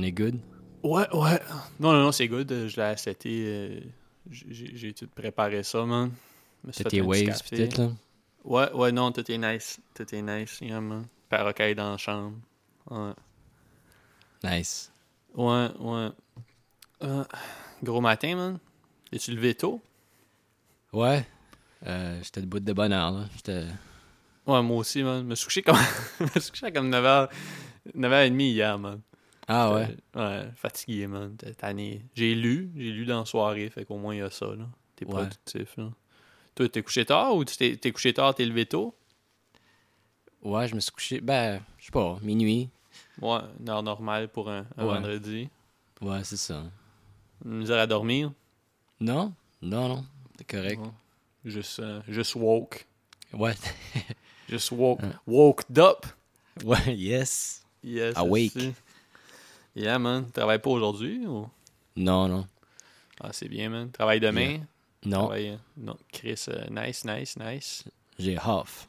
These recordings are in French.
On est good? Ouais, ouais. Non, non, non, c'est good. Je l'ai accepté. euh, j'ai tout préparé ça, man. T'as tes waves, peut-être, là? Ouais, ouais, non, tout est nice. Tout est nice, yeah, man. Perroquet dans la chambre. Ouais, Nice. ouais. ouais. Euh, gros matin, man. Es-tu levé tôt? Ouais. Euh, J'étais debout de bonne heure, là. J'étais... Ouais, moi aussi, man. Je me suis couché comme, je me suis couché à comme 9h, 9h30 hier, man. Ah ouais? Euh, ouais, fatigué, man. T'es tanné. J'ai lu, j'ai lu dans la soirée, fait qu'au moins il y a ça, là. T'es Ouais. productif, là. Toi, t'es couché tard ou t'es t'es couché tard, t'es levé tôt? Ouais, je me suis couché, ben, je sais pas, minuit. Ouais, une heure normale pour un, un Ouais. vendredi. Ouais, c'est ça. Une misère à dormir? Non? Non, non. C'est correct. Ouais. Juste, euh, juste woke. Ouais. Just woke. Ouais. Woked up. Ouais, yes. Yes. Awake. aussi. Yeah, man. Travaille pas aujourd'hui ou? Non, non. Ah, c'est bien, man. Travaille demain? Non, Travaille, euh, Non, Chris, euh, nice, nice, nice. j'ai off.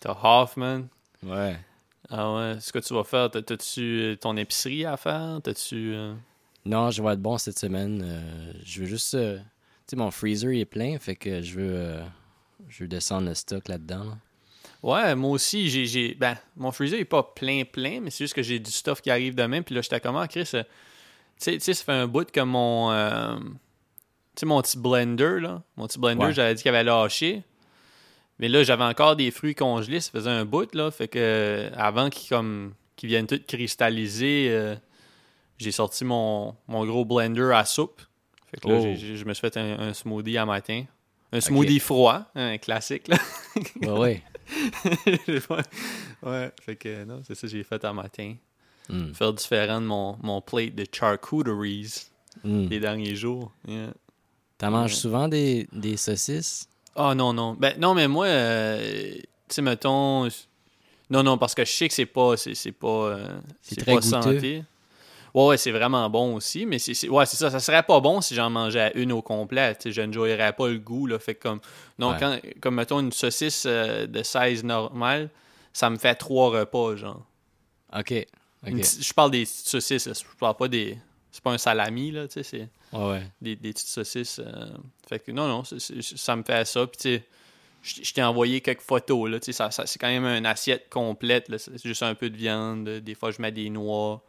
T'as off, man? Ouais. Ah ouais, ce que tu vas faire, t'as- t'as-tu euh, ton épicerie à faire? T'as-tu... euh, Non, je vais être bon cette semaine. Euh, je veux juste... Tu sais, mon freezer, il est plein, fait que je veux... je veux descendre le stock là-dedans. là. Ouais, moi aussi, j'ai... j'ai- Ben, mon freezer est pas plein, plein, mais c'est juste que j'ai du stuff qui arrive demain, puis là, j'étais comment, Chris? euh, Tu sais, tu sais, ça fait un bout que mon... euh, Tu sais, mon petit blender, là. Mon petit blender, Ouais. j'avais dit qu'il avait lâché. Mais là, j'avais encore des fruits congelés, ça faisait un bout, là. Fait que euh, avant qu'ils comme qu'ils viennent tout cristalliser, euh, j'ai sorti mon, mon gros blender à soupe. Fait que là, Oh. je me suis fait un, un smoothie à matin. Un smoothie froid, un classique, là. Ouais, ouais. ouais. fait que non, c'est ça que j'ai fait à matin. Hmm. Faire différent de mon, mon plate de charcuteries Hmm. les derniers jours. Yeah. T'en manges Ouais. souvent des, des saucisses? Ah non, non. Ben non, mais moi, euh, tu sais, mettons. Non, non, parce que je sais que c'est pas. C'est pas. euh, C'est c'est très pas goûteux. santé. Ouais, ouais, c'est vraiment bon aussi, mais c'est c'est- ouais, c'est ça. Ça serait pas bon si j'en mangeais à une au complet. Je n'enjoyerais pas le goût, là. Fait que comme. Non, Ouais. quand, comme mettons une saucisse euh, de size normale, ça me fait trois repas, genre. OK. Je parle des petites saucisses, là. je parle pas des. C'est pas un salami, là, tu sais, c'est Ouais, ouais. des, des petites saucisses. euh, Fait que non, non, ça me fait ça. Puis tu sais, je t'ai envoyé quelques photos, là, tu sais, ça, ça- c'est quand même une assiette complète. C'est juste un peu de viande, des fois je mets des noix,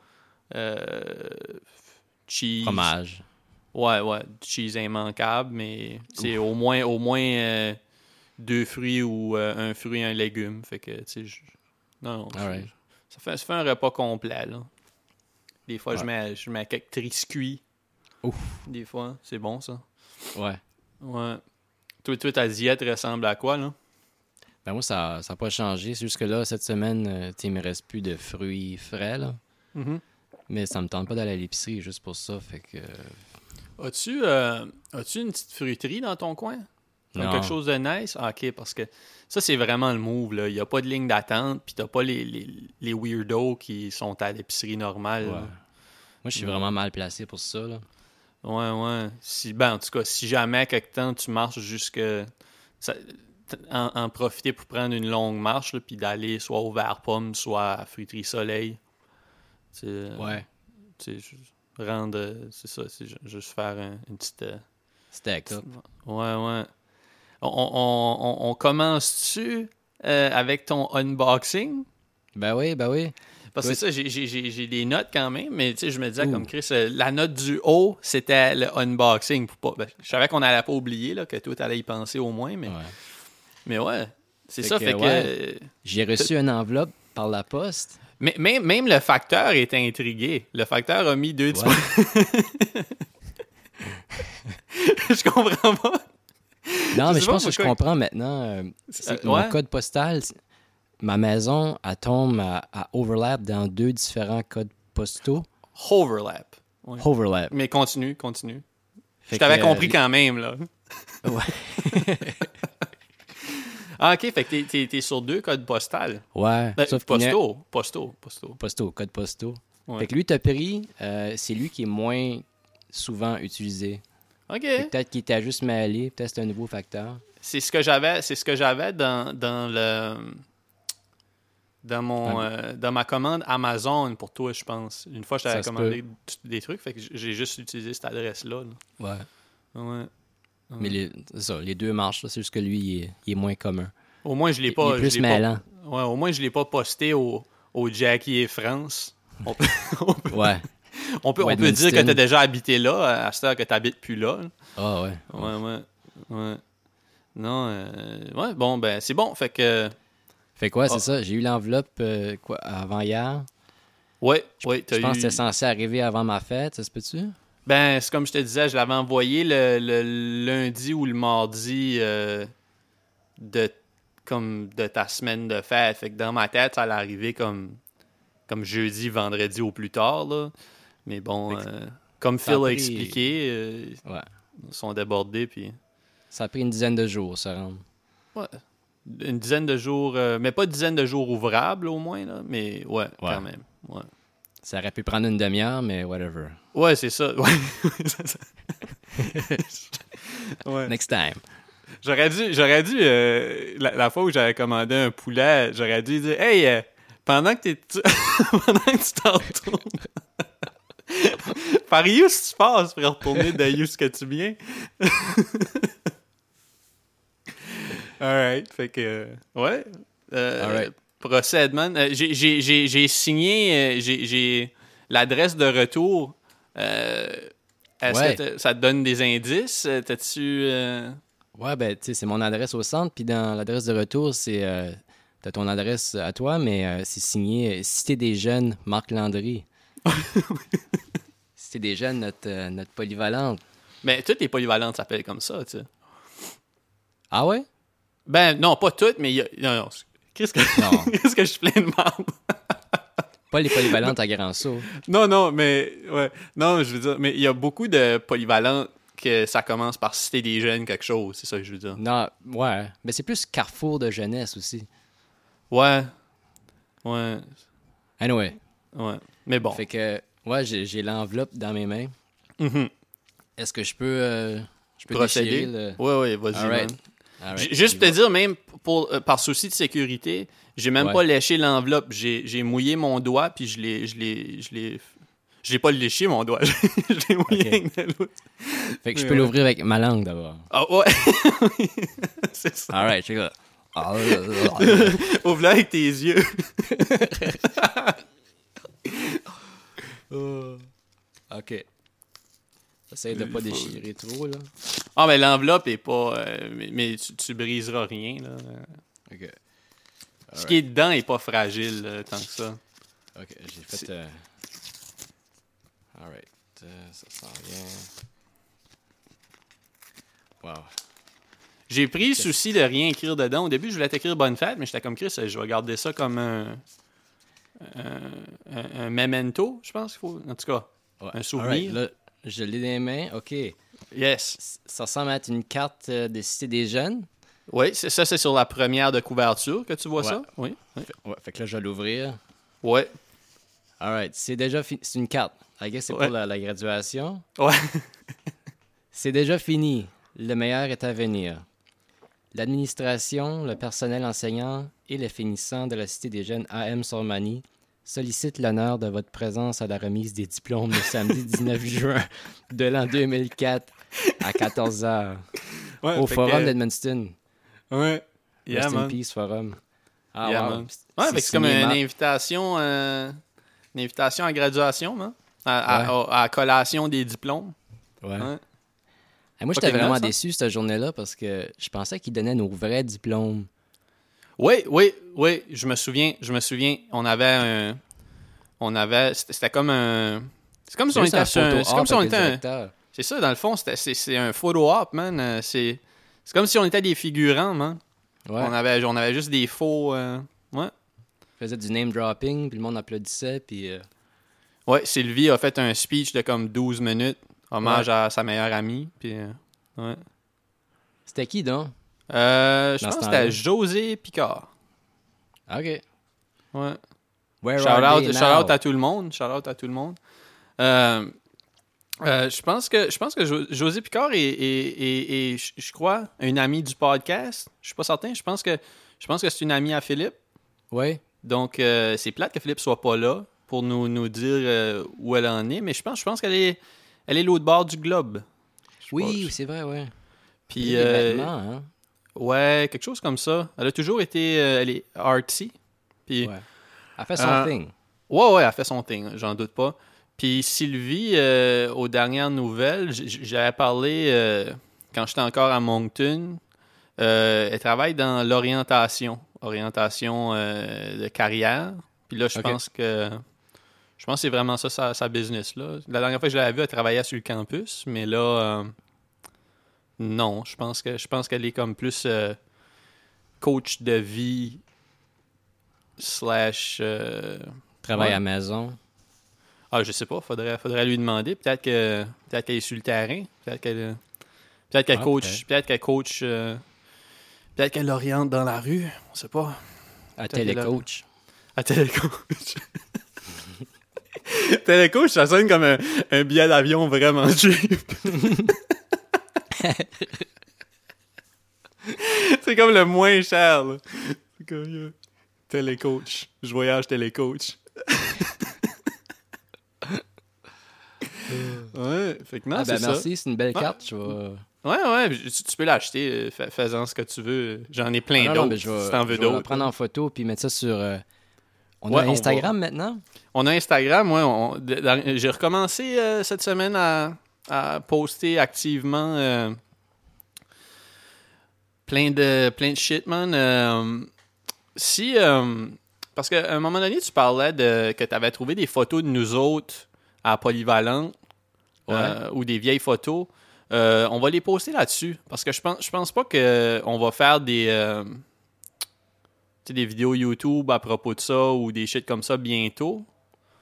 cheese. Fromage. Ouais, ouais, du cheese immanquable, mais c'est au moins, au moins euh, deux fruits ou euh, un fruit et un légume. Fait que, tu sais, je- non, ça, fait, ça fait un repas complet, là. Des fois, je, mets, je mets quelques triscuits. Ouf. Des fois, c'est bon, ça. Ouais. Ouais. Toi, toi, ta diète ressemble à quoi, là? Ben moi, ça n'a pas changé. C'est juste que là, cette semaine, euh, il me reste plus de fruits frais, là. Mais ça me tente pas d'aller à l'épicerie juste pour ça, fait que... As-tu euh, as-tu une petite fruiterie dans ton coin? Non. quelque chose de nice? Ah, ok, parce que ça, c'est vraiment le move. là. Il n'y a pas de ligne d'attente, puis t'as pas les, les, les weirdos qui sont à l'épicerie normale. Ouais. Moi, je suis Ouais. vraiment mal placé pour ça, là. Ouais, ouais. Si, ben, en tout cas, si jamais, quelque temps, tu marches jusque. ça- en, en profiter pour prendre une longue marche, là, puis d'aller soit au verre pomme, soit à Fruiterie Soleil. Tu sais, Ouais. tu rendre. euh, C'est ça, c'est ju- juste faire un- une petite. euh, Stack up. Ouais, ouais. On, on, on, on commence-tu euh, avec ton unboxing? Ben oui, ben oui. Parce que Oui. ça, j'ai- des notes quand même, mais tu sais, je me disais Ouh. comme Chris, euh, la note du haut, c'était le unboxing. Pour pas, ben, je savais qu'on allait pas oublier, là, que toi, t'allais y penser au moins, mais Ouais. mais ouais. C'est ça, que, fait que. ouais. euh, J'ai reçu une enveloppe par la poste. Mais, même, même le facteur est intrigué. Le facteur a mis deux Ouais. Je comprends pas. Non, Je mais je pense que je comprends maintenant. euh, Euh, ouais. Mon code postal, ma maison, elle tombe à, à overlap dans deux différents codes postaux. Overlap. Overlap. Mais continue, continue. Fait je t'avais compris euh, quand même, là. Ouais. Ah, ok, fait que t'es- t'es sur deux codes postales. Ouais. Ben, sauf a- postaux, postaux, postaux. Postaux, code postaux. Ouais. Fait que lui, t'as pris, euh, c'est lui qui est moins souvent utilisé. Ok. Fait que Peut-être qu'il était juste mêlé, peut-être c'est un nouveau facteur. C'est ce que j'avais, c'est ce que j'avais dans, dans le dans, mon, euh, dans ma commande Amazon pour toi, je pense. Une fois, je t'avais commandé des trucs, fait que j'ai juste utilisé cette adresse-là. là. Ouais. Ouais. Mais les, ça, les deux marchent, c'est juste que lui, il est, il est moins commun. Au moins, je l'ai pas. il est plus je l'ai pas- mêlant. Ouais, au moins, je l'ai pas posté au, au Jackie et France. On peut, on peut, Ouais. on peut, on peut dire que tu as déjà habité là, à cette heure que tu habites plus là. Ah ouais. Ouais, ouais. ouais. Non, euh, ouais, bon, ben, c'est bon. Fait que, Fait quoi, c'est Ah. ça? J'ai eu l'enveloppe euh, quoi avant hier. ouais, ouais, t'as Je pense que c'était censé arriver avant ma fête, ça se peut-tu? Ben, c'est comme je te disais, je l'avais envoyé le, le lundi ou le mardi euh, de, comme de ta semaine de fête. Fait que dans ma tête, ça allait arriver comme, comme jeudi, vendredi au plus tard. Là. Mais bon, euh, comme Phil a expliqué, euh, Ouais. ils sont débordés. Puis, Ça a pris une dizaine de jours, ça rendre. ouais, une dizaine de jours, mais pas une dizaine de jours ouvrables au moins, là, mais ouais, quand même. Ouais. Ça aurait pu prendre une demi-heure, mais whatever. Ouais, c'est ça. Ouais. Next time. J'aurais dû, j'aurais dû euh, la, la fois où j'avais commandé un poulet, j'aurais dû dire Hey, euh, pendant que t'es tu- pendant que tu t'en retournes par où tu passes pour retourner de où ce que tu viens? Alright, fait que euh, ouais. Alright. Procède, man. Euh, j'ai- signé, euh, j'ai- l'adresse de retour. Euh, Est-ce Ouais. que ça te donne des indices? T'as-tu. euh, Ouais, ben, tu sais, c'est mon adresse au centre, puis dans l'adresse de retour, c'est. T'as ton adresse à toi, mais c'est signé Cité des Jeunes, Marc Landry. Cité des Jeunes, notre, notre polyvalente. Mais toutes les polyvalentes s'appellent comme ça, tu sais. Ah ouais? Ben, non, pas toutes, mais il y a. Non, non. Qu'est-ce que, Non. qu'est-ce que je suis plein de marde? Pas les polyvalentes à Grand Saut. Non, non, mais. Ouais. Non, je veux dire, mais il y a beaucoup de polyvalentes que ça commence par citer des jeunes quelque chose, c'est ça que je veux dire. Non, ouais. Mais c'est plus carrefour de jeunesse aussi. Ouais. Ouais. Anyway. Ouais. Mais bon. Fait que, ouais, j'ai l'enveloppe dans mes mains. Mhm. Est-ce que je peux, euh, je peux Procéder? le... Ouais, ouais, vas-y. Juste pour te dire, même pour, euh, par souci de sécurité, j'ai même Ouais. pas léché l'enveloppe. J'ai mouillé mon doigt, puis je l'ai. Je l'ai. Je l'ai. J'ai pas léché mon doigt. je l'ai mouillé avec de l'autre. Fait que je peux ouais. l'ouvrir avec ma langue d'abord. Ah ouais. c'est ça. Alright, check ça. Ouvre-le avec tes yeux. ok. Essaye de pas déchirer trop, là. Ah, mais l'enveloppe est pas. euh, mais mais tu, tu briseras rien, là. Ok. Ce qui est dedans est pas fragile, euh, tant que ça. Ok, j'ai fait... euh, Alright, euh, ça sent bien. Wow. J'ai pris le souci de rien écrire dedans. Au début, je voulais t'écrire bonne fête, mais j'étais comme Chris, je vais garder ça comme un. Un, un- un memento, je pense qu'il faut. En tout cas, Ouais. Un souvenir. Alright, là, je l'ai dans les mains. Ok. yes. C- Ça ressemble à être une carte euh, de Cité des Jeunes. Oui, c'est ça, c'est sur la première de couverture que tu vois Ouais. ça? Oui. oui. Ouais, fait que là, je vais l'ouvrir. Ouais. Alright, c'est déjà fini. C'est une carte. I guess c'est Ouais. pour la, la graduation. Ouais. C'est déjà fini. Le meilleur est à venir. L'administration, le personnel enseignant et les finissants de la Cité des Jeunes AM Sormani sollicitent l'honneur de votre présence à la remise des diplômes le samedi 19 juin de l'an 2004 à 14h Ouais, au Forum que- d'Edmundston. Ouais. Yeah, Rest in peace, Forum. Ah, Yeah, wow. Ouais, c'est comme une invitation, euh, une invitation à graduation, man. À, à- à- à collation des diplômes. Ouais. Ouais. Et moi, j'étais vraiment hein? déçu cette journée-là parce que je pensais qu'ils donnaient nos vrais diplômes. Oui, oui, oui, je me souviens, je me souviens, on avait un, on avait, c'était comme un, c'est comme si on était un c'est comme si on était un, c'est ça, dans le fond, c'est un photo op, man, euh, c'est, comme si on était des figurants, man. Ouais. On avait, on avait juste des faux, euh, ouais. faisait du name dropping, puis le monde applaudissait, puis euh, Ouais, Sylvie a fait un speech de comme 12 minutes, hommage à sa meilleure amie, puis, euh, ouais. c'était qui donc? Euh, je pense que c'était José Picard. Ok. Ouais. Where Shout out, shout out à tout le monde. Shout out à tout le monde. Euh, euh, je pense que je pense que Jo- José Picard est, est- est- est, je- crois, une amie du podcast. Je suis pas certain. Je pense que je pense que c'est une amie à Philippe. Ouais. Donc, euh, c'est plate que Philippe soit pas là pour nous, nous dire euh, où elle en est, mais je pense, je pense qu'elle est, elle est l'autre bord du globe. Oui, c'est vrai, ouais. Puis, hein. Ouais, quelque chose comme ça. Elle a toujours été, euh, elle est artsy. Puis, Ouais. Elle fait son Euh, thing. Ouais, ouais, elle fait son thing, j'en doute pas. Puis Sylvie, euh, aux dernières nouvelles, j'avais parlé quand j'étais encore à Moncton. elle travaille dans l'orientation, orientation de carrière. Puis là, je pense que je pense que c'est vraiment ça sa, sa business là. La dernière fois que je l'avais vue, elle travaillait sur le campus, mais là, non, je pense que je pense qu'elle est comme plus euh, coach de vie slash euh, Travaille ouais. à maison. ah, je sais pas, faudrait, faudrait lui demander. Peut-être que peut-être qu'elle est sur le terrain. Peut-être qu'elle peut-être qu'elle Ah, coach. peut-être. Qu'elle coach. euh, peut-être qu'elle oriente dans la rue. On sait pas. À télécoach. À télécoach. télécoach, ça sonne comme un, un billet d'avion vraiment cheap. C'est comme le moins cher. là. C'est comme, euh, télécoach. Je voyage télécoach. ouais, fait que non, ah, ben c'est merci, c'est une belle carte. Je vais... Ouais, ouais, tu, tu peux l'acheter, euh, fais- fais-en ce que tu veux. J'en ai plein Ah, d'autres. mais je vais, si t'en veux je vais la d'autres. prendre en photo puis mettre ça sur. euh, On Ouais, a on Instagram maintenant? On a Instagram, ouais. on- J'ai recommencé euh, cette semaine à, à poster activement euh, plein de plein de shit, man. Euh, si euh, parce qu'à un moment donné, tu parlais de que tu avais trouvé des photos de nous autres à Polyvalente euh, ou des vieilles photos. On va les poster là-dessus parce que je pense je pense pas que on va faire des des vidéos YouTube à propos de ça ou des shit comme ça bientôt.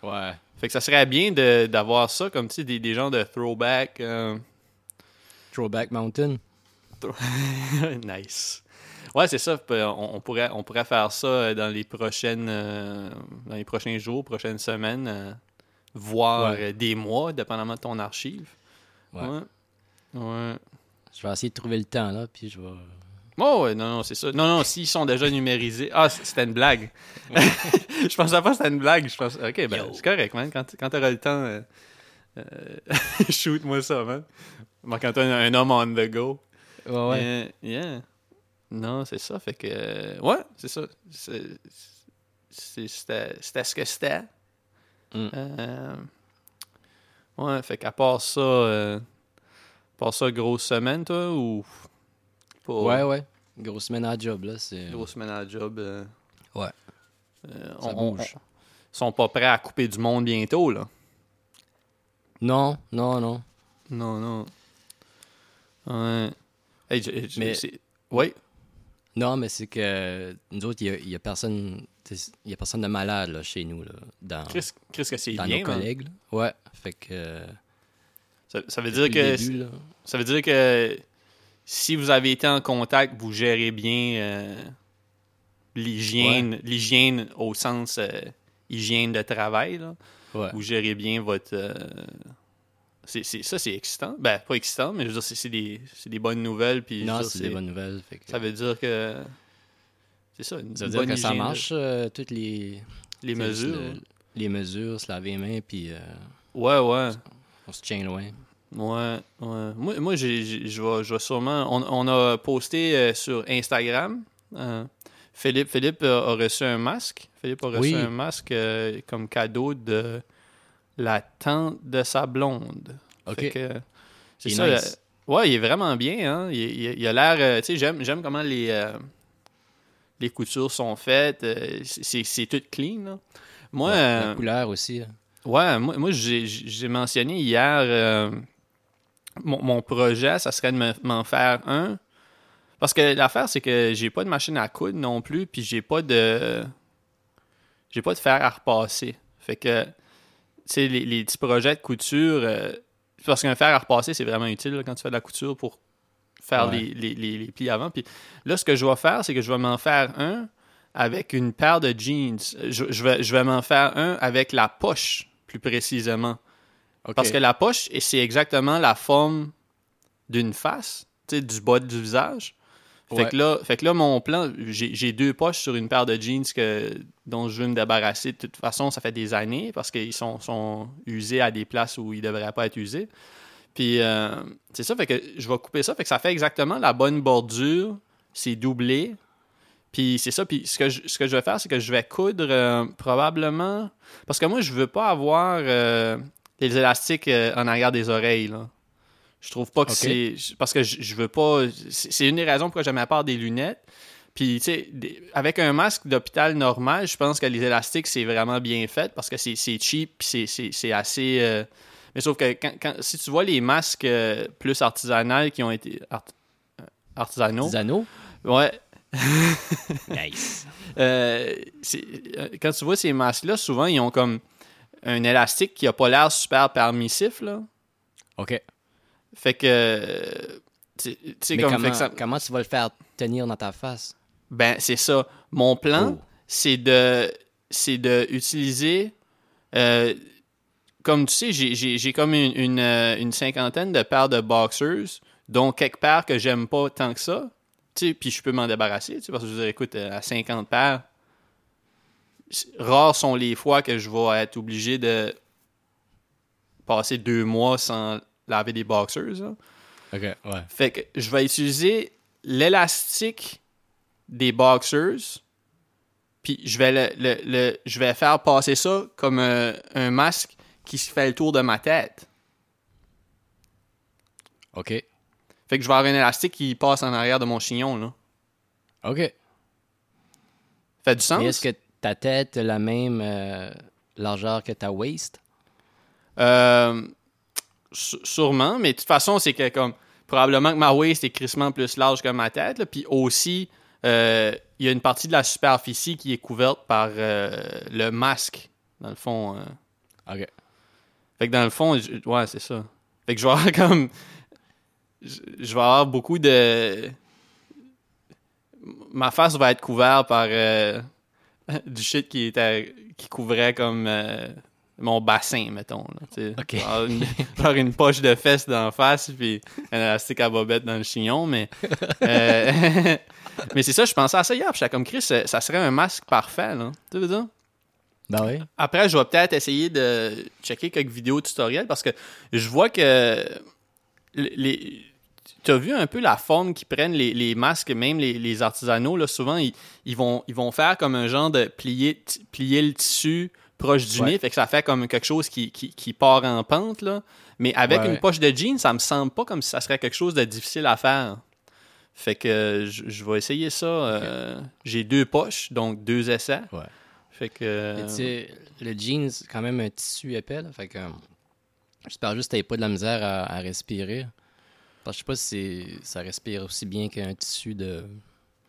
Ouais. Fait que ça serait bien d'avoir ça comme tu sais, des, des gens de throwback. euh, Throwback Mountain. nice. Ouais, c'est ça. On, on pourrait, on pourrait faire ça euh, dans les prochaines euh, dans les prochains jours, prochaines semaines, euh, voire Ouais. des mois, dépendamment de ton archive. Ouais. Ouais. Ouais. Je vais essayer de trouver le temps, là, puis je vais. Oh, ouais, non, non, c'est ça. Non, non, s'ils sont déjà numérisés. Ah, c'était une blague. je pensais pas que c'était une blague. Je pense, ok, ben, c'est correct, man. Quand, quand t'auras le temps, euh, euh, shoot-moi ça, man. Moi, quand t'as un, un homme on the go. Ouais, ouais. Euh, yeah. Non, c'est ça. Fait que. euh, ouais, c'est ça. C'était ce que c'était. Mm. Ouais, fait qu'à part ça. À part ça, grosse semaine, toi, ou? Pas Ouais, ouais. Grosse semaine à job, là. C'est... Grosse semaine à la job. euh, Ouais. euh, Ça on, bouge. on- sont pas prêts à couper du monde bientôt, là. Non, non, non. Non, non. Ouais. Hey, je- je- Mais- c'est- Ouais. Non, mais c'est que nous autres, il y a, personne. Il y a personne de malade là, chez nous, là, dans, Chris, Chris que c'est dans bien, nos collègues. là. Ouais. Fait que. euh, Ça, ça veut dire que début, ça veut dire que si vous avez été en contact, vous gérez bien euh, l'hygiène, l'hygiène au sens euh, hygiène de travail. Là. ouais. Vous gérez bien votre. euh, c'est, c'est- ça, c'est excitant. Ben, pas excitant, mais je veux dire, c'est, c'est des, bonnes nouvelles. Puis, Non, c'est des bonnes nouvelles. Fait que, Ça veut dire que. C'est ça, une ça veut bonne dire que ça de- marche, toutes les, mesures. le- les mesures, se laver les mains, puis Ouais, ouais. on se tient loin. Ouais, ouais. Moi, moi je vais, sûrement. On, on a posté euh, sur Instagram. euh, Philippe, Philippe a, a reçu un masque. Philippe a reçu Oui. un masque euh, comme cadeau de la tante de sa blonde. OK. C'est ça. nice. euh, ouais, il est vraiment bien. Hein? Il, il- il a l'air. euh, tu sais, j'aime, j'aime comment les, euh, les coutures sont faites. euh, c'est, c'est tout clean. là. Moi, Ouais, euh, La couleur aussi. là. Ouais, moi, moi j'ai j'ai mentionné hier euh, mon, mon projet, ça serait de me- m'en faire un. Parce que l'affaire, c'est que j'ai pas de machine à coudre non plus, puis j'ai pas de. J'ai pas de fer à repasser. Fait que, tu sais, les, les petits projets de couture. euh, parce qu'un fer à repasser, c'est vraiment utile là, quand tu fais de la couture pour faire Ouais. les, les- les plis avant. Puis là, ce que je vais faire, c'est que je vais m'en faire un avec une paire de jeans. Je, je vais, je vais m'en faire un avec la poche, plus précisément. Parce que la poche, c'est exactement la forme d'une face, tu sais, du bas du visage. Fait, Ouais. que là, fait que là, mon plan, j'ai deux poches sur une paire de jeans que, dont je veux me débarrasser. De toute façon, ça fait des années parce qu'ils sont, sont usés à des places où ils devraient pas être usés. Puis euh, c'est ça, fait que je vais couper ça. Fait que ça fait exactement la bonne bordure. C'est doublé. Puis c'est ça. Puis ce que, je, ce que je vais faire, c'est que je vais coudre euh, probablement. Parce que moi, je veux pas avoir euh, les élastiques euh, en arrière des oreilles. Là. Je trouve pas que c'est. Parce que je, je veux pas. C'est une des raisons pourquoi j'aime pas des lunettes. Puis, tu sais, avec un masque d'hôpital normal, je pense que les élastiques, c'est vraiment bien fait parce que c'est c'est cheap puis c'est- assez. euh, Mais sauf que quand, quand- si tu vois les masques euh, plus artisanaux qui ont été. art- artisanaux. Ouais. Nice. Euh, quand tu vois ces masques-là, souvent, ils ont comme un élastique qui a pas l'air super permissif, là. OK. Fait que. tu sais, comme. comment, fait que ça- comment tu vas le faire tenir dans ta face? Ben, c'est ça. Mon plan, Oh. c'est de c'est de utiliser euh, comme tu sais, j'ai- comme une, une, euh, une cinquantaine de paires de boxers, dont quelques paires que j'aime pas tant que ça. Tu sais, puis je peux m'en débarrasser, tu sais, parce que je veux dire, écoute, euh, à 50 paires, rares sont les fois que je vais être obligé de passer deux mois sans laver des boxers. là. OK, ouais. Fait que je vais utiliser l'élastique des boxers, puis je vais le, le- le- je vais faire passer ça comme un, un masque qui se fait le tour de ma tête. OK. Fait que je vais avoir un élastique qui passe en arrière de mon chignon, là. OK. Fait du sens? Mais est-ce que ta tête la même euh, largeur que ta waist? Euh, sûrement, mais de toute façon, c'est que comme probablement que ma waist est crissement plus large que ma tête, là, puis aussi euh, il y a une partie de la superficie qui est couverte par le masque, dans le fond. OK. Fait que dans le fond, je- ouais, c'est ça. Fait que je vais avoir comme. Je, je vais avoir beaucoup de. Ma face va être couverte par du shit qui était qui couvrait comme euh, mon bassin, mettons. Là, avoir une, poche de fesses la face puis un élastique à bobette dans le chignon, mais. euh, mais c'est ça, je pensais à ça hier, puis j'étais comme Chris, ça ça serait un masque parfait, là. Tu veux dire? Ben oui. Après, je vais peut-être essayer de checker quelques vidéos tutoriels parce que je vois que les, tu as vu un peu la forme qu'ils prennent les, les masques, même les, les artisanaux, là, souvent, ils, ils vont, ils vont faire comme un genre de plier, plier le tissu proche du Ouais. nez, fait que ça fait comme quelque chose qui, qui, qui part en pente, là. Mais avec Ouais, une ouais. poche de jeans, ça me semble pas comme si ça serait quelque chose de difficile à faire. Fait que je, je vais essayer ça. euh, J'ai deux poches, donc deux essais. Fait que... Tu sais, le jeans, c'est quand même un tissu épais, là, fait que j'espère juste que t'avais pas de la misère à, à respirer. Parce que je sais pas si ça respire aussi bien qu'un tissu de...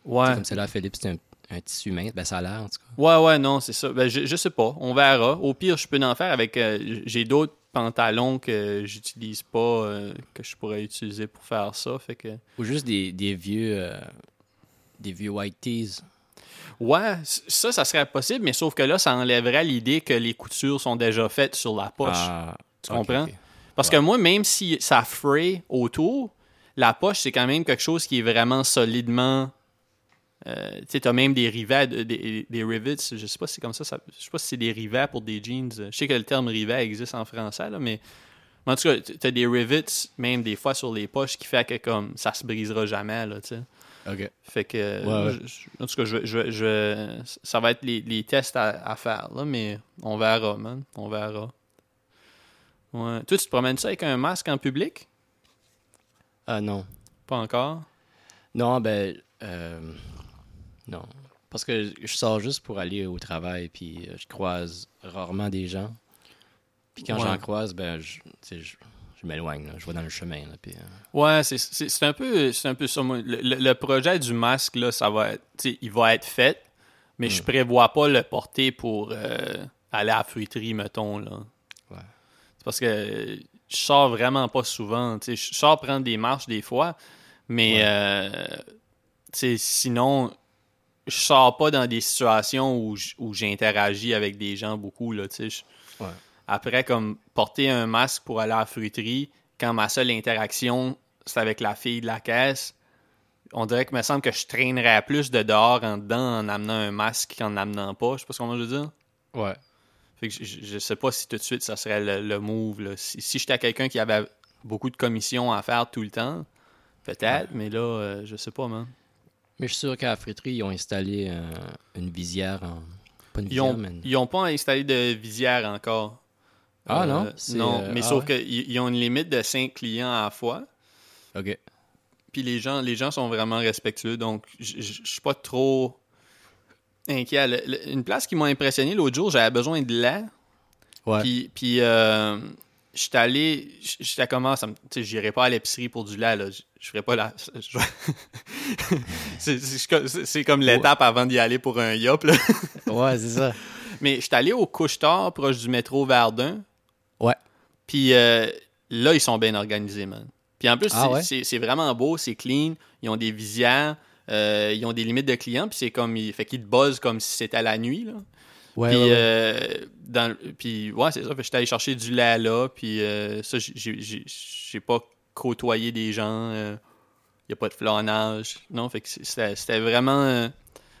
Ouais. Comme celle-là, Philippe, c'est un, un tissu mince. Ben, ça a l'air, en tout cas. Ouais, ouais, non, c'est ça. Ben, je, je sais pas. On verra. Au pire, je peux en faire avec. euh, J'ai d'autres pantalons que j'utilise pas, euh, que je pourrais utiliser pour faire ça. Fait que. Ou juste des, des vieux... euh, des vieux white tees. Ouais, ça, ça serait possible, mais sauf que là, ça enlèverait l'idée que les coutures sont déjà faites sur la poche. Ah, Tu comprends? Parce que moi, même si ça fray autour, la poche, c'est quand même quelque chose qui est vraiment solidement. euh, tu sais, t'as même des rivets, de- des, des rivets, je sais pas si c'est comme ça, ça- je sais pas si c'est des rivets pour des jeans. Je sais que le terme rivet existe en français, là, mais en tout cas, t'as des rivets, même des fois sur les poches, qui fait que comme ça se brisera jamais, là, tu sais. OK. Fait que, Ouais, ouais. je- je- en tout cas, je, je, je- ça va être les, les tests à, à faire, là, mais on verra, man. On verra. Ouais. Toi, tu te promènes ça avec un masque en public? Ah, non. Pas encore? Non, ben... euh, non. Parce que je sors juste pour aller au travail, puis euh, je croise rarement des gens. Puis quand Ouais. j'en croise, ben, je, je, je m'éloigne, je vais dans le chemin. Là, puis, euh, Ouais, c'est- c'est c'est un peu c'est un peu ça. moi. Le, le- le projet du masque, là, ça va être, il va être fait, mais je prévois pas le porter pour euh, aller à la fruiterie, mettons. Là. C'est parce que je sors vraiment pas souvent. tu sais, Je sors prendre des marches des fois, mais Ouais. euh, sinon, je sors pas dans des situations où j'interagis avec des gens beaucoup. Là, tu sais, je- Ouais. Après, comme porter un masque pour aller à la fruiterie, quand ma seule interaction, c'est avec la fille de la caisse, on dirait que me semble que je traînerais plus de dehors en dedans en amenant un masque qu'en amenant pas. Je sais pas comment je veux dire. Ouais. Fait que je, je sais pas si tout de suite ça serait le, le move. Là. Si, si j'étais quelqu'un qui avait beaucoup de commissions à faire tout le temps, peut-être, mais là, euh, je sais pas, man. Mais je suis sûr qu'à la friterie, ils ont installé euh, une visière en. Pas une Ils visière, ont, mais. ils ont pas installé de visière encore. Ah, Euh, non? C'est, Non, euh, mais ah sauf ouais? qu'ils ils ont une limite de 5 clients à la fois. Ok. Puis les gens, les gens sont vraiment respectueux, donc je je suis pas trop inquiet. Le- le- une place qui m'a impressionné l'autre jour, j'avais besoin de lait. Ouais. Puis, puis euh, j'étais allé, j'étais comment, ça me- tu sais, j'irai pas à l'épicerie pour du lait, là. Je, ferais pas la. c'est, comme l'étape avant d'y aller pour un yop, là. ouais, c'est ça. Mais j'étais allé au couche-tard proche du métro Verdun. Ouais. Puis euh, là, ils sont bien organisés, man. Puis en plus, Ah c'est- ouais? c'est c'est vraiment beau, c'est clean. Ils ont des visières, euh, ils ont des limites de clients. Puis c'est comme, ils- fait qu'ils te buzzent comme si c'était la nuit, là. Ouais, puis, ouais, ouais. euh, dans, puis ouais, c'est ça. J'étais allé chercher du lait là. Puis euh, ça, j'ai- pas côtoyé des gens. Il n'y a pas de flânage. Non, fait que c'était c'était vraiment. euh,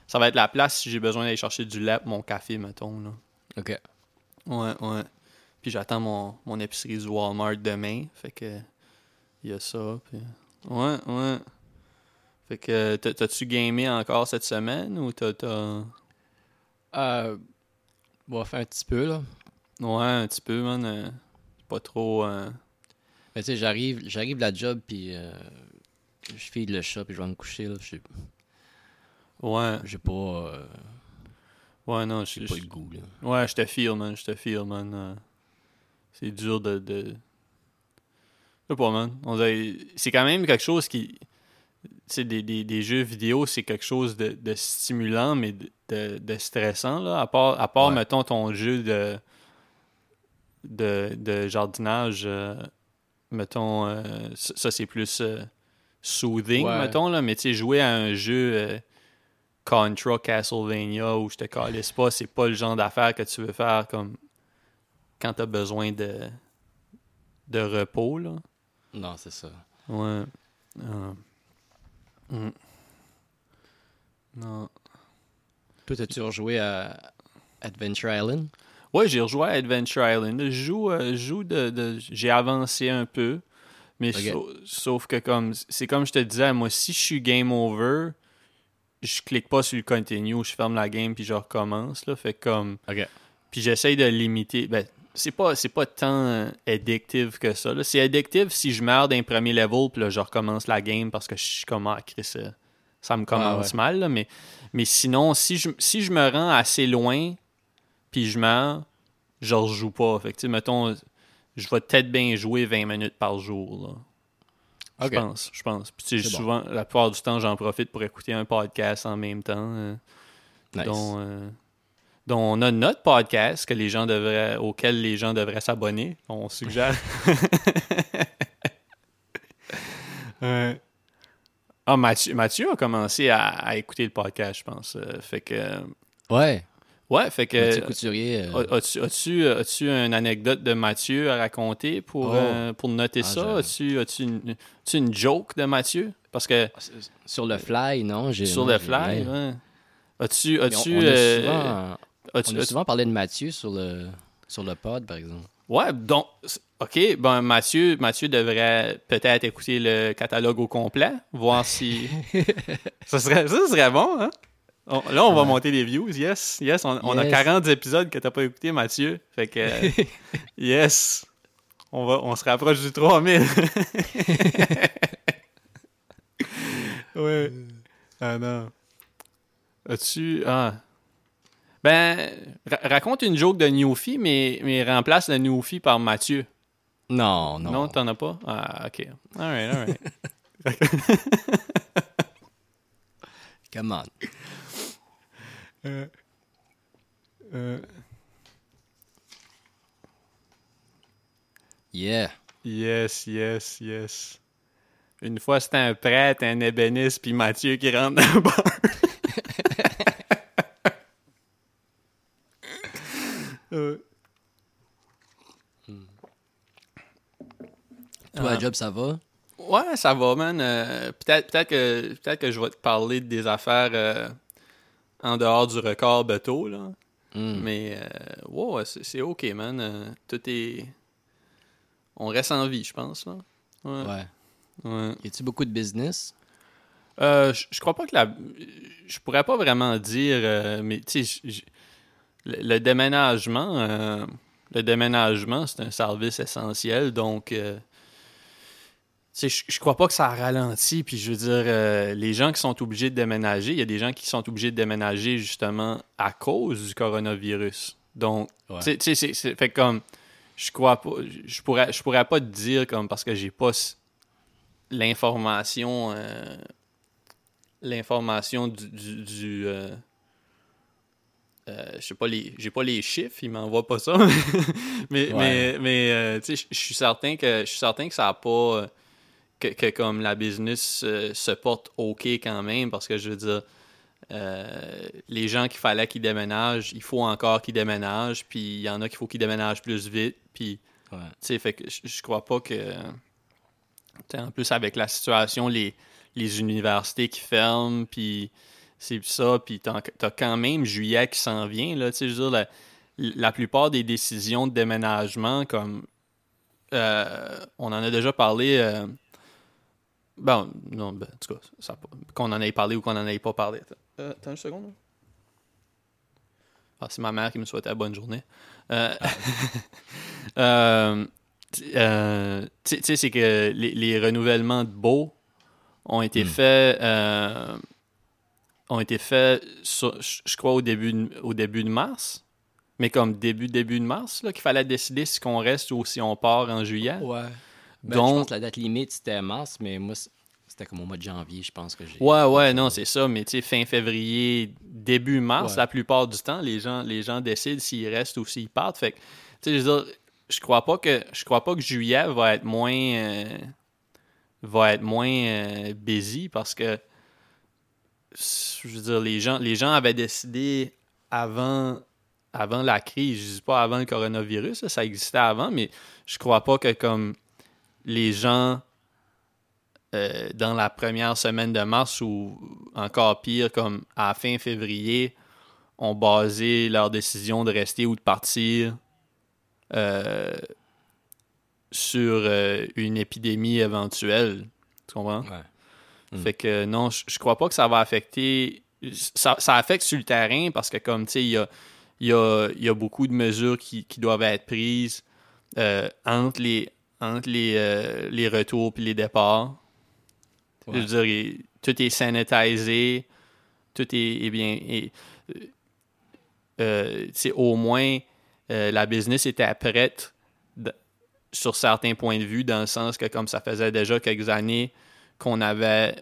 ça va être la place si j'ai besoin d'aller chercher du lait pour mon café, mettons. Là. Ok. Ouais, ouais. Puis j'attends mon, mon épicerie du Walmart demain. Fait que. Il y a ça. Puis... Ouais, ouais. Fait que. t'as- T'as-tu gamé encore cette semaine ou t'as. Euh, on va faire un petit peu, là. Ouais, un petit peu, man. euh, pas trop. euh, Mais tu sais, j'arrive, j'arrive de la job, puis euh, je file le chat, puis je vais me coucher, là. Ouais, j'ai pas, euh, ouais, non. j'ai je- pas le goût, là. Ouais, je te feel, man. Je te feel, man. euh, c'est dur de. de... Je sais pas, man. On C'est quand même quelque chose qui. Tu des, des, des jeux vidéo, c'est quelque chose de, de stimulant, mais de, de, stressant, là. À part, à part Ouais. mettons, ton jeu de. de, de jardinage. euh, mettons. euh, ça, ça, c'est plus. euh, soothing, Ouais. mettons, là. Mais tu sais, jouer à un jeu. Contra Castlevania où je te calisse pas, c'est pas le genre d'affaire que tu veux faire comme quand t'as besoin de de repos là. Non, c'est ça. Ouais. Mm. Non. Toi, t'as-tu rejoué à Adventure Island? Ouais, j'ai rejoué à Adventure Island. Je joue, euh, je joue de, de- j'ai avancé un peu, mais sauf que comme c'est comme je te disais, moi si je suis game over, je clique pas sur le continue, je ferme la game puis je recommence là, fait comme Ok. Puis j'essaye de limiter. Ben, c'est pas, c'est pas tant euh, addictive que ça. C'est addictive si je meurs d'un premier level, puis là, je recommence la game parce que je suis comme, ah, Chris, euh, ça me commence ouais. mal. là. Mais, mais sinon, si je, si je me rends assez loin, puis je meurs, je rejoue pas. Fait que, mettons, je vais peut-être bien jouer 20 minutes par jour. Là. Je pense, je pense. Puis, bon. souvent, la plupart du temps, j'en profite pour écouter un podcast en même temps. euh, Nice. dont, euh, dont on a notre podcast que les gens devraient, auquel les gens devraient s'abonner. On suggère. Ah, Mathieu, Mathieu a commencé à, à écouter le podcast, je pense. Euh, fait que. Ouais. Ouais, fait que. Mathieu Couturier. euh, As-tu as-tu, as-tu une anecdote de Mathieu à raconter pour, Oh. euh, pour noter Ah, ça? As-tu as-tu une, une joke de Mathieu? Parce que Sur le fly, non? sur non, le fly, ouais. As-tu. Mais on- As-tu on, a euh, on a souvent parlé de Mathieu sur le, sur le pod, par exemple. Ouais, donc, OK, ben Mathieu, Mathieu devrait peut-être écouter le catalogue au complet, voir si... ça, serait, ça serait bon, hein? On- là, on va monter les views, yes, yes. On, on a Yes. 40 épisodes que t'as pas écouté, Mathieu. Fait que, yes, on, va, on se rapproche du 3000. ouais. Ah non. As-tu... Ah... Ben, ra- raconte une joke de Newfie, mais, mais remplace le Newfie par Mathieu. Non, non. Non, t'en as pas? Ah, ok. Alright, alright. Come on. Yeah. yes, yes, yes. Une fois, c'était un prêtre, un ébéniste, puis Mathieu qui rentre dans le bar. Euh, À job, ça va? Ouais, ça va, man. Euh, peut-être peut que, peut que je vais te parler des affaires euh, en dehors du record bateau, là. Hmm. Mais, euh, ouais, c'est c'est OK, man. Euh, tout est... On reste en vie, je pense, là. Ouais. Ouais. ouais. Y a-tu beaucoup de business? Je, je crois pas que la. Je pourrais pas vraiment dire, mais tu sais, le, le déménagement, le déménagement, c'est un service essentiel, donc. Je, je crois pas que ça ralentit, puis je veux dire, euh, les gens qui sont obligés de déménager, il y a des gens qui sont obligés de déménager justement à cause du coronavirus. Donc, Ouais. tu sais- tu sais, c'est- fait comme, je crois pas, je pourrais, je pourrais pas te dire comme parce que j'ai pas l'information, euh, l'information du, du, du, euh, euh, je sais pas les, j'ai pas les chiffres, ils m'envoient pas ça, mais Ouais. mais mais euh, tu sais, je- suis certain que je suis certain que ça a pas que, que comme la business euh, se porte ok quand même parce que je veux dire euh, les gens qu'il fallait qu'ils déménagent, il faut encore qu'ils déménagent, puis il y en a qu'il faut qu'ils déménagent plus vite, puis Ouais. tu sais, fait que je, crois pas que. En plus, avec la situation, les, les universités qui ferment, puis c'est ça, puis t'as t'as quand même juillet qui s'en vient, là. Tu sais, je veux dire, la, la plupart des décisions de déménagement, comme. euh, on en a déjà parlé. euh, bon, non, ben, en tout cas, qu'on en ait parlé ou qu'on en ait pas parlé. Attends, euh, attends une seconde. Ah, c'est ma mère qui me souhaitait bonne journée. Euh, t- euh, tu sais- c'est que les, les renouvellements de beaux ont été Mm. faits euh, ont été faits je crois au début de, au début de mars mais comme début début de mars là, qu'il fallait décider si on reste ou si on part en juillet Ouais. Ben, Donc- je pense que la date limite, c'était mars, mais moi, c'était comme au mois de janvier, je pense que j'ai. Ouais, ouais, non, c'est ça. Mais tu sais, fin février, début mars, Ouais. la plupart du temps, les gens, les gens décident s'ils restent ou s'ils partent. Fait que, tu sais, je veux dire, je crois pas que je crois pas que juillet va être moins euh, va être moins euh, busy parce que je veux dire, les gens, les gens avaient décidé avant avant la crise, je dis pas avant le coronavirus, ça existait avant, mais je crois pas que comme les gens euh, dans la première semaine de mars ou encore pire, comme à la fin février, ont basé leur décision de rester ou de partir euh, sur euh, une épidémie éventuelle. Tu comprends? Ouais. Mm. Fait que non, je, je crois pas que ça va affecter. Ça, ça affecte sur le terrain parce que, comme tu sais, il y a, il y, a, il y a beaucoup de mesures qui, qui doivent être prises entre les, entre les, euh, les retours puis les départs. Ouais. Je veux dire, il- tout est sanitisé, tout est, est bien. et, euh, au moins, euh, la business était prête sur certains points de vue, dans le sens que, comme ça faisait déjà quelques années qu'on avait,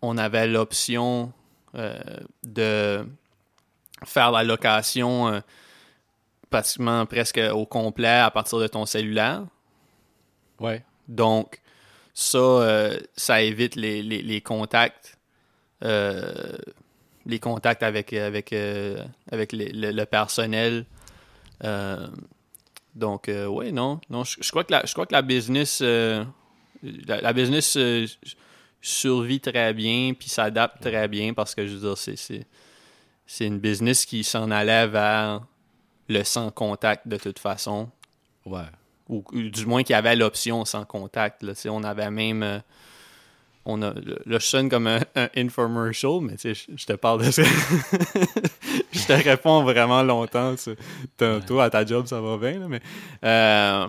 on avait l'option euh, de faire la location pratiquement presque au complet à partir de ton cellulaire. Ouais. Donc, ça, euh, ça évite les, les, les contacts. euh, les contacts avec, avec, euh, avec les- le, le personnel. Donc, ouais, non. non je, je crois que la, je crois que la business, la, la business survit très bien puis s'adapte très bien parce que, je veux dire, c'est, c'est, c'est une business qui s'en allait vers le sans contact de toute façon Ouais. Ou, ou du moins qu'il y avait l'option sans contact. Là, on avait même. euh, on a, là, je sonne comme un, un infomercial, mais tu sais, je, je te parle de ça. je te réponds vraiment longtemps. sais. Tantôt, à ta job, ça va bien, là, mais. euh,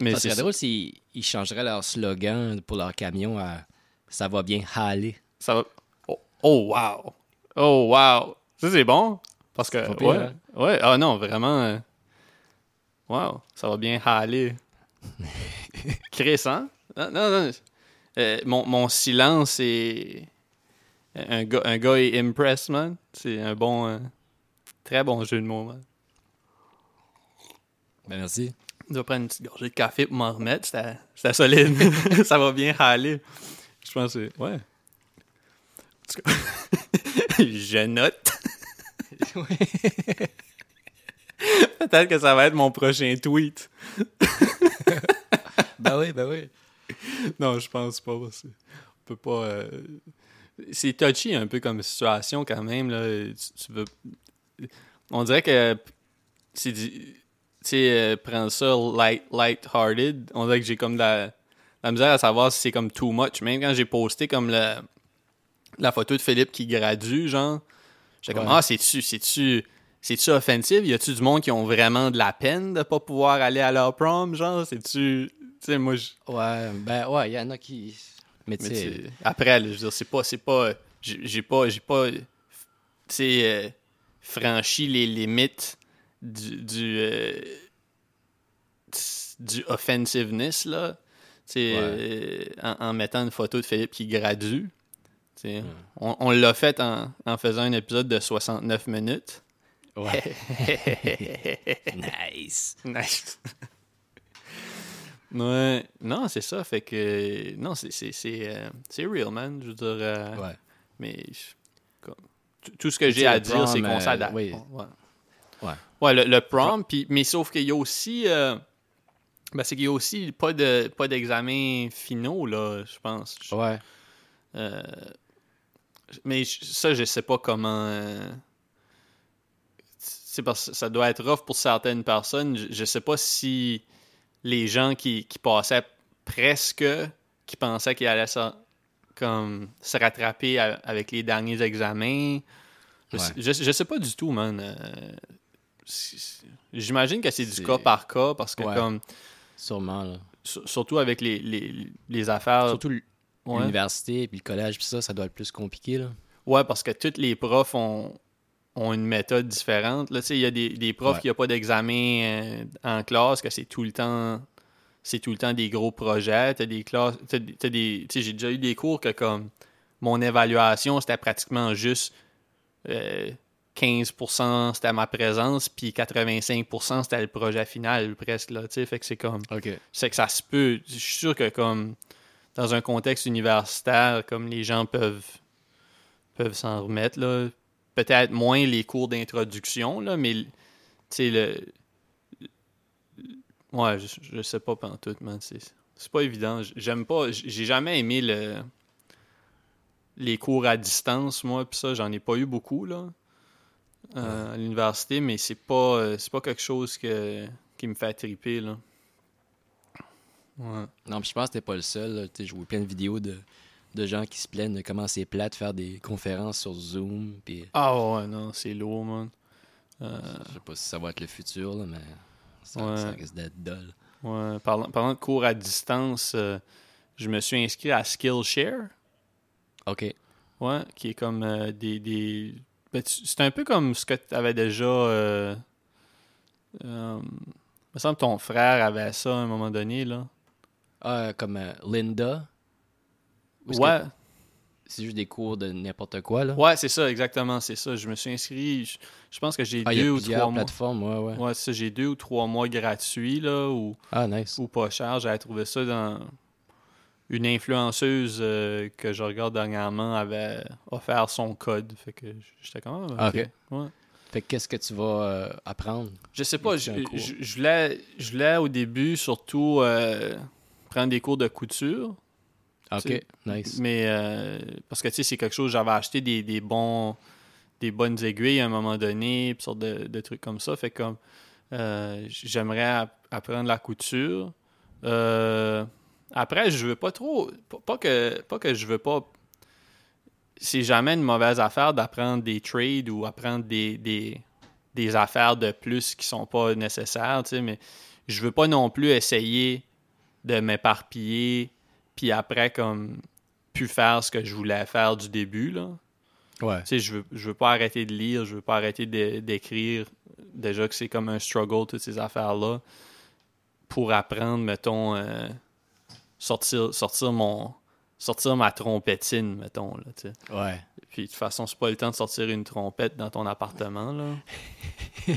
mais Ça serait drôle s'ils ils changeraient leur slogan pour leur camion à Ça va bien haler. ça va. Oh, oh, wow! Oh, wow! Ça, c'est bon. Parce que. Pire, ouais, hein? ouais, ah non, vraiment. Euh, wow, ça va bien haler. Chris, hein? Non, non, non. Euh, mon, mon silence est. Un gars, un gars est impressed, man. C'est un bon. euh, très bon jeu de mots, man. Ben merci. Je dois prendre une petite gorgée de café pour m'en remettre. C'était solide. ça va bien haler. Je pense que. Ouais. En tout cas, je note. Peut-être que ça va être mon prochain tweet. ben oui, ben oui. non, je pense pas. On peut pas. euh, C'est touchy un peu comme situation quand même. Là. Tu, tu veux... On dirait que c'est. Tu sais, euh, prendre ça light, light-hearted. On dirait que j'ai comme de la, la misère à savoir si c'est comme too much. Même quand j'ai posté comme le, la photo de Philippe qui gradue, genre, j'étais comme, Ouais. ah, c'est-tu, c'est-tu, c'est-tu offensif? Y a-tu du monde qui ont vraiment de la peine de pas pouvoir aller à leur prom, genre? C'est-tu. Tu sais, moi, je. Ouais, ben ouais, il y en a qui. Mais tu Mais après, là, je veux dire, c'est pas, c'est pas, j'ai pas, j'ai pas, tu sais, euh, franchi les limites du, du, euh, du offensiveness, là, tu sais, euh, en, en mettant une photo de Philippe qui gradue. Tu sais, On, on l'a fait en, en faisant un épisode de 69 minutes. Ouais. nice. Nice. ouais, non, c'est ça. Fait que, non, c'est, c'est, c'est, euh, c'est real, man. Je veux dire, euh, Ouais. mais comme- tout- ce que j'ai à dire, c'est qu'on euh, s'adapte. oui. Ouais. Ouais. Ouais, le, le prom, puis, mais sauf qu'il y a aussi, euh, ben, c'est qu'il y a aussi pas de pas d'examen finaux, là, je pense. Ouais. euh, mais ça, je sais pas comment. Parce que ça doit être rough pour certaines personnes. Je, je sais pas si les gens qui, qui passaient presque, qui pensaient qu'ils allaient se, comme, se rattraper avec les derniers examens. Je, Ouais. sais- je, je sais pas du tout, man. Euh, J'imagine que c'est du cas par cas parce que, Ouais. comme, Sûrement, là. sur- surtout avec les, les, les affaires. Surtout l- ouais. l'université puis le collège puis ça, ça doit être plus compliqué, là. Ouais, parce que tous les profs ont, ont une méthode différente. Il y a des, des profs Ouais. qui n'ont pas d'examen euh, en classe, que c'est tout le temps c'est tout le temps des gros projets. T'as des classes. T'as, t'as des. J'ai déjà eu des cours que comme mon évaluation, c'était pratiquement juste euh, 15% c'était ma présence, puis 85% c'était le projet final presque là. Fait que c'est comme c'est que ça se peut. Je suis sûr que comme dans un contexte universitaire, comme les gens peuvent peuvent s'en remettre là, peut-être moins les cours d'introduction là, mais tu sais le ouais, je, je sais pas pantoute, man, c'est c'est pas évident. J'aime pas j'ai jamais aimé le les cours à distance moi, puis ça j'en ai pas eu beaucoup là. euh, à l'université, mais c'est pas euh, c'est pas quelque chose que, qui me fait triper là. Ouais. Non, puis je pense que t'es pas le seul. là. Tu sais, Je vois plein de vidéos de, de gens qui se plaignent de comment c'est plat de faire des conférences sur Zoom. Puis Ah ouais, non, c'est lourd, man. Euh, je sais pas si ça va être le futur, là, mais ça, Ouais. ça risque d'être dol. ouais. Parlant, parlant de cours à distance, euh, je me suis inscrit à Skillshare, OK. ouais, qui est comme euh, des... des... ben, c'est un peu comme ce que tu avais déjà... Euh... euh, il me semble que ton frère avait ça à un moment donné, là. Ah, comme euh, Linda. Ouais, que C'est juste des cours de n'importe quoi, là. ouais, c'est ça, exactement, c'est ça. Je me suis inscrit, je, je pense que j'ai Ah, deux ou trois mois. ouais, ouais. Ouais, c'est ça, j'ai deux ou trois mois gratuits, là, ou... Ah, nice. ou pas cher. J'avais trouvé ça dans une influenceuse euh, que je regarde dernièrement avait offert son code. Fait que j'étais quand même. Ah, ok. Ouais. Fait que qu'est-ce que tu vas euh, apprendre? Je sais pas, je voulais, je voulais au début surtout euh, prendre des cours de couture. OK, nice. Mais euh, parce que tu sais, c'est quelque chose, j'avais acheté des, des bons des bonnes aiguilles à un moment donné, puis sortes de, de trucs comme ça. Fait que comme euh, j'aimerais app- apprendre la couture. Euh, après, je veux pas trop. Pas, pas que pas que je veux pas. C'est jamais une mauvaise affaire d'apprendre des trades ou apprendre des, des, des affaires de plus qui sont pas nécessaires, tu sais, mais je veux pas non plus essayer de m'éparpiller puis après comme pu faire ce que je voulais faire du début là. Ouais. Tu sais, je veux je veux pas arrêter de lire, je veux pas arrêter d'écrire. Déjà que c'est comme un struggle toutes ces affaires là pour apprendre mettons euh, sortir sortir mon sortir ma trompetine mettons là, tu sais. Ouais. Puis de toute façon, c'est pas le temps de sortir une trompette dans ton appartement, là. tu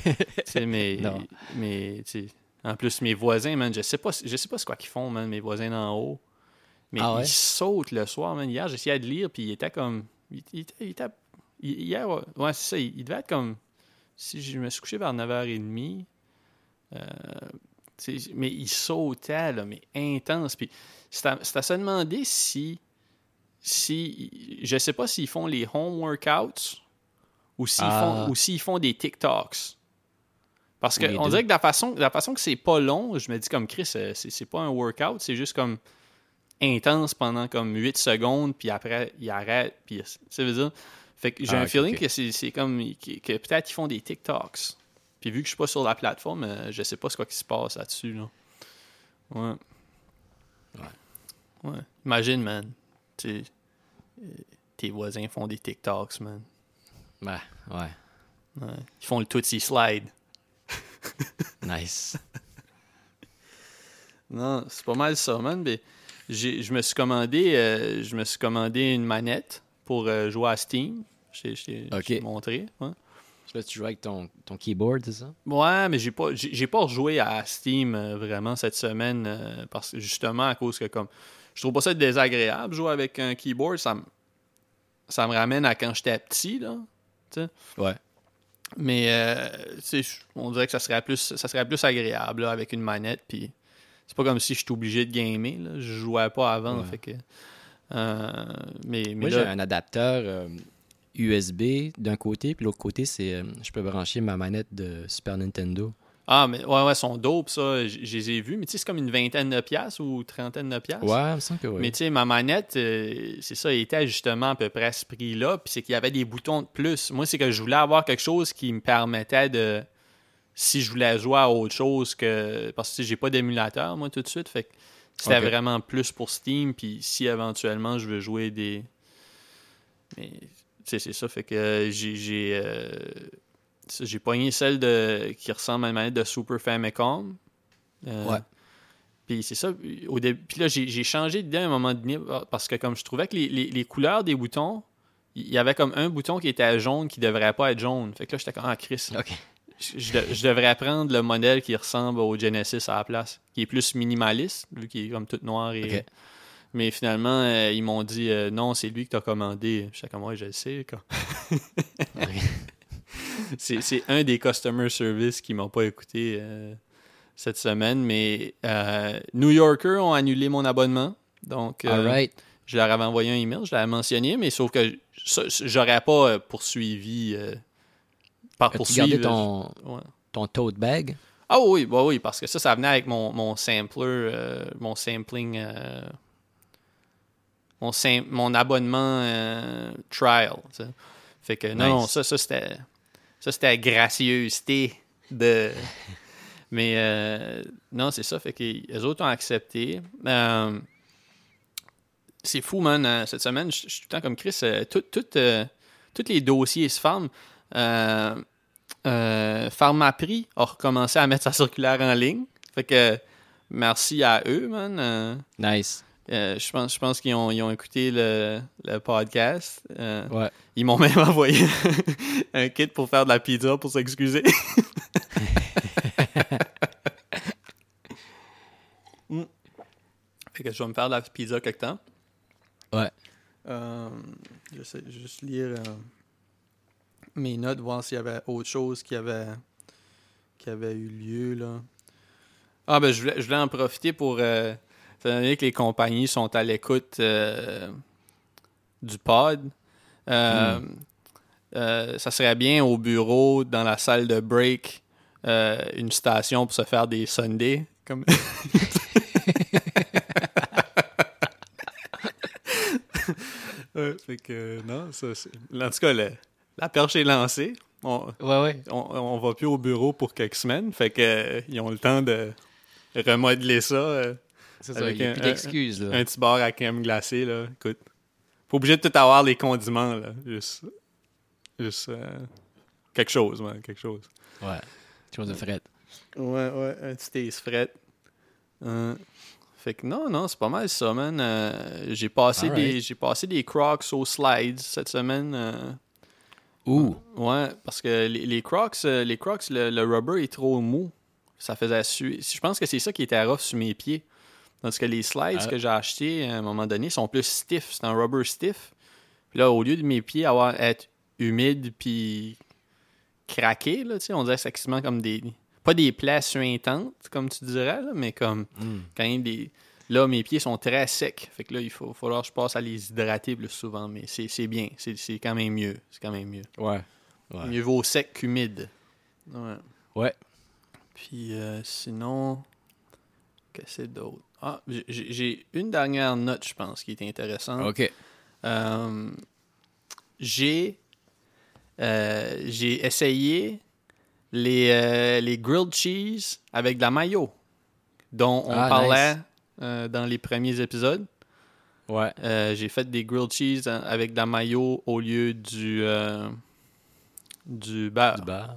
sais, mais, Non. mais tu sais, en plus, mes voisins, man, je sais pas, je sais pas ce qu'ils font, man, mes voisins d'en haut. Mais Ah ouais? ils sautent le soir, man. Hier, j'essayais de lire, puis il était comme. Il, il était- il était- il- hier, ouais, c'est ça, il, il devait être comme. Si je me suis couché vers 9h30, euh, Mais il sautait, là, mais intense. Puis c'est à, se demander si, si. Je sais pas s'ils font les home workouts ou s'ils Ah. font, ou s'ils font des TikToks. Parce qu'on dirait que de la façon, de la façon que c'est pas long, je me dis comme Chris, euh, c'est c'est pas un workout, c'est juste comme intense pendant comme 8 secondes, puis après, il arrête, puis ça veut dire. Fait que j'ai Ah, un feeling que c'est c'est comme que, que peut-être ils font des TikToks. Puis vu que je suis pas sur la plateforme, euh, je sais pas ce quoi qui se passe là-dessus. Là. Ouais. Ouais. Ouais. Imagine, man. Euh, tes voisins font des TikToks, man. Ouais. Ouais. Ils font le Tootsie Slide. Nice. Non, c'est pas mal ça, man. Mais je me suis commandé, euh, je me suis commandé une manette pour euh, jouer à Steam. Je t'ai- montré. Ouais. Là, tu joues avec ton, ton keyboard, c'est ça? Ouais, mais j'ai pas j'ai pas rejoué à Steam euh, vraiment cette semaine euh, parce que justement à cause que comme je trouve pas ça désagréable jouer avec un keyboard, ça me ça me ramène à quand j'étais petit là. Ouais. Mais euh, on dirait que ça serait plus ça serait plus agréable là, avec une manette puis c'est pas comme si j'étais obligé de gamer là, je jouais pas avant Ouais. fait que euh, mais mais Moi, là- j'ai un adapteur euh, USB d'un côté, puis l'autre côté, c'est euh, je peux brancher ma manette de Super Nintendo. Ah, mais ouais, ouais, son dope, ça, je les ai vus. Mais tu sais, c'est comme une vingtaine de piastres ou trentaine de piastres. Ouais, me semble que oui. Mais tu sais, ma manette, euh, c'est ça, elle était justement à peu près à ce prix-là. Puis c'est qu'il y avait des boutons de plus. Moi, c'est que je voulais avoir quelque chose qui me permettait de. Si je voulais jouer à autre chose que. Parce que j'ai pas d'émulateur, moi, tout de suite. Fait que c'était vraiment plus pour Steam. Puis si éventuellement je veux jouer des. Mais tu sais, c'est ça. Fait que euh, j'ai. J'ai euh, ça, j'ai pogné celle de, qui ressemble à une manette de Super Famicom. Euh, Ouais. puis c'est ça. Au début, puis là, j'ai changé d'idée à un moment donné parce que comme je trouvais que les, les- les couleurs des boutons, il y avait comme un bouton qui était jaune qui devrait pas être jaune. Fait que là, j'étais comme, ah, Chris. Je, je de- je devrais prendre le modèle qui ressemble au Genesis à la place, qui est plus minimaliste, vu qu'il est comme tout noir. Et... Mais finalement, euh, ils m'ont dit, euh, non, c'est lui que t'as commandé. J'étais comme, ouais, je le sais. C'est un des customer service qui m'ont pas écouté euh, cette semaine, mais New Yorker ont annulé mon abonnement. Donc, All right. je leur avais envoyé un email, je l'avais mentionné, mais sauf que j'aurais pas poursuivi. Par As-tu gardé ton, Ouais. ton tote bag? Ah oui, bah oui, parce que ça, ça venait avec mon, mon sampler, euh, mon sampling, euh, mon, sam- mon abonnement euh, trial. Fait que non, Nice. non, ça, ça c'était, ça c'était gracieuseté de. Mais euh, non, c'est ça, fait que les autres ont accepté. Euh, c'est fou, man. Cette semaine, je je suis tout le temps comme Chris. euh, tout, tout, euh, tous les dossiers se ferment. Euh, euh, Pharmaprix a recommencé à mettre sa circulaire en ligne. Fait que merci à eux, man. Euh, Nice. euh, je pense, je pense qu'ils ont, ils ont écouté le, le podcast. Ouais. Ils m'ont même envoyé un kit pour faire de la pizza pour s'excuser. Mm. Fait que je vais me faire de la pizza quelque temps. Ouais. J'essaie de juste lire mes notes, voir s'il y avait autre chose qui avait, qui avait eu lieu. Là. Ah, ben, je voulais, je voulais en profiter pour. Euh, étant donné que les compagnies sont à l'écoute euh, du pod, euh, euh, ça serait bien au bureau, dans la salle de break, une station pour se faire des Sundays. Comme... Fait que, non, ça. En tout cas, le- la perche est lancée. On, Ouais, ouais. on, on va plus au bureau pour quelques semaines. Fait que euh, ils ont le temps de remodeler ça. euh, C'est ça, il a un- plus d'excuses. un petit bar à crème glacée, là. Écoute. Pas obligé de tout avoir les condiments, là. Juste. Juste. euh, quelque chose, man. Quelque chose. Ouais. Quelque chose de fret. Ouais, ouais. Un petit taste fret. Euh, fait que non, non, c'est pas mal ça, man. Euh, j'ai passé des j'ai passé des crocs aux slides cette semaine. Ouh. Ouais, parce que les, les Crocs, euh, les Crocs, le, le rubber est trop mou. Ça faisait suer. Je pense que c'est ça qui était rough sur mes pieds. Parce que les slides Ah. que j'ai achetés à un moment donné sont plus stiff. C'est un rubber stiff. Puis là, au lieu de mes pieds avoir être humides puis craqués, là, tu sais, on dirait que c'est comme des. Pas pas des plaies suintantes, comme tu dirais, là, mais comme Mm. quand même des. Là, mes pieds sont très secs. Fait que là, il faut falloir que je passe à les hydrater plus souvent. Mais c'est c'est bien. C'est c'est quand même mieux. C'est quand même mieux. Ouais. Ouais. Mieux vaut sec qu'humide. Ouais. Ouais. Puis euh, sinon, qu'est-ce que c'est d'autre? Ah, j'ai- une dernière note, je pense, qui est intéressante. OK. Euh, j'ai euh, j'ai essayé les, les grilled cheese avec de la mayo, dont on Ah, parlait nice. Euh, dans les premiers épisodes. Ouais. Euh, j'ai fait des grilled cheese hein, avec de la mayo au lieu du, euh, du beurre. Du bar.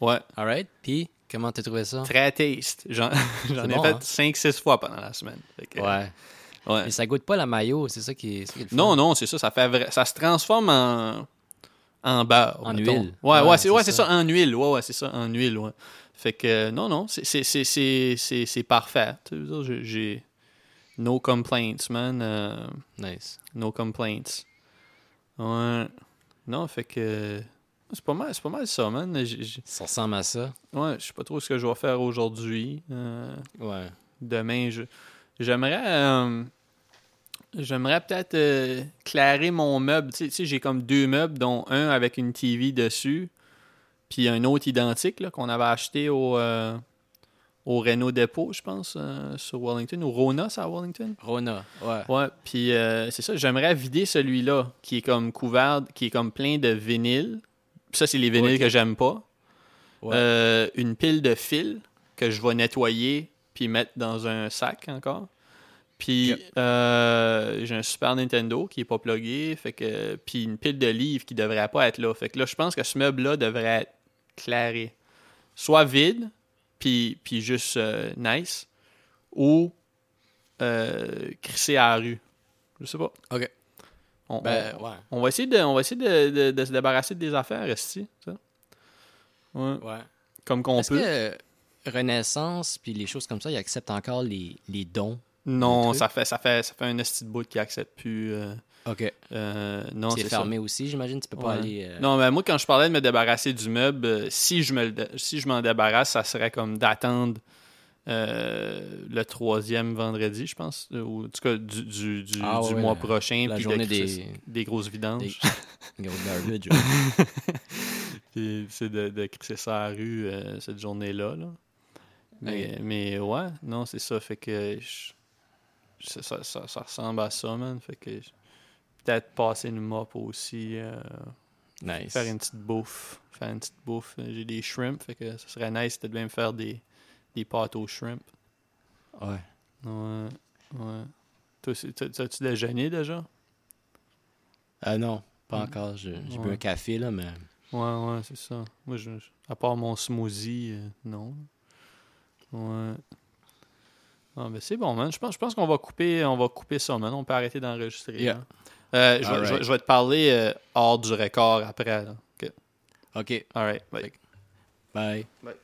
Ouais, Alright. Puis, comment t'as trouvé ça? très taste. J'en j'en ai bon, fait hein? 5-6 fois pendant la semaine. Que, Ouais. ouais. Mais ça goûte pas la mayo, c'est ça qui est, c'est ça qui est le fun. Non, non, c'est ça. Ça, fait vrai- ça se transforme en, en beurre. En mettons. huile. Ouais, ouais, Ouais, c'est c'est ouais, c'est ça. ça. en huile. Ouais, ouais, c'est ça, en huile, ouais. Fait que, non, non, c'est- parfait. J'ai- no complaints, man. euh, Nice. no complaints. Ouais. Non, fait que. C'est pas mal, c'est pas mal ça, man. Ça ressemble à ça. Ouais, je sais pas trop ce que je vais faire aujourd'hui. Euh, Ouais. demain, je j'aimerais euh, j'aimerais peut-être clairer mon meuble. Tu sais, j'ai comme deux meubles, dont un avec une TV dessus, puis un autre identique qu'on avait acheté au euh, au Renault Dépôt, je pense, euh, sur Wellington, ou Rona, c'est à Wellington? Rona. Ouais. Ouais, puis euh, c'est ça, j'aimerais vider celui-là qui est comme couvert, qui est comme plein de vinyles. Ça, c'est les vinyles que j'aime pas. Ouais. Une pile de fils que je vais nettoyer puis mettre dans un sac encore. Puis euh, j'ai un Super Nintendo qui est pas plugué, fait que puis une pile de livres qui devrait pas être là. Fait que là, je pense que ce meuble-là devrait être claré. Soit vide, puis, puis juste euh, nice, ou euh, crissé à la rue. Je sais pas. OK. On, Ben, on- ouais. on va essayer de, on va essayer de, de- de se débarrasser des affaires, ici. Ça. Ouais. Ouais. Comme qu'on Est-ce peut. que Renaissance puis les choses comme ça, ils acceptent encore les, les dons? Non, ça fait, ça fait, ça fait un esti de bout qui accepte plus. euh, OK. euh, non, c'est fermé aussi, j'imagine. Tu peux pas Ouais. aller... euh, Non, mais moi, quand je parlais de me débarrasser du meuble, si je me si je m'en débarrasse, ça serait comme d'attendre le troisième vendredi, je pense, ou en tout cas du, du, du, Ah du ouais, mois prochain, la puis journée des- des grosses vidanges. des. Puis c'est de, de crisser ça à la rue cette journée-là. là. Mais, mais ouais, non, c'est ça. Fait que je- ça, ça, ça- ça ressemble à ça, man. Fait que peut-être passer une mop aussi. euh, nice. faire une petite bouffe. Faire une petite bouffe. J'ai des shrimp, fait que ça serait nice de même faire des, des pâtes aux shrimp. Ouais. Ouais, ouais. Toi, t'as-tu déjeuné déjà? Ah non, pas encore. Je- J'ai bu Ouais. un café, là, mais... Ouais, ouais, c'est ça. Moi, je- à part mon smoothie, euh, non. Ouais. Ah, ben c'est bon, man. Je pense, je pense qu'on va couper, on va couper ça, man. On peut arrêter d'enregistrer. Yeah. là. Euh, je, vais- Alright. je vais- je vais te parler euh, hors du record après. Là. OK. OK. All right. Bye. Bye. Bye.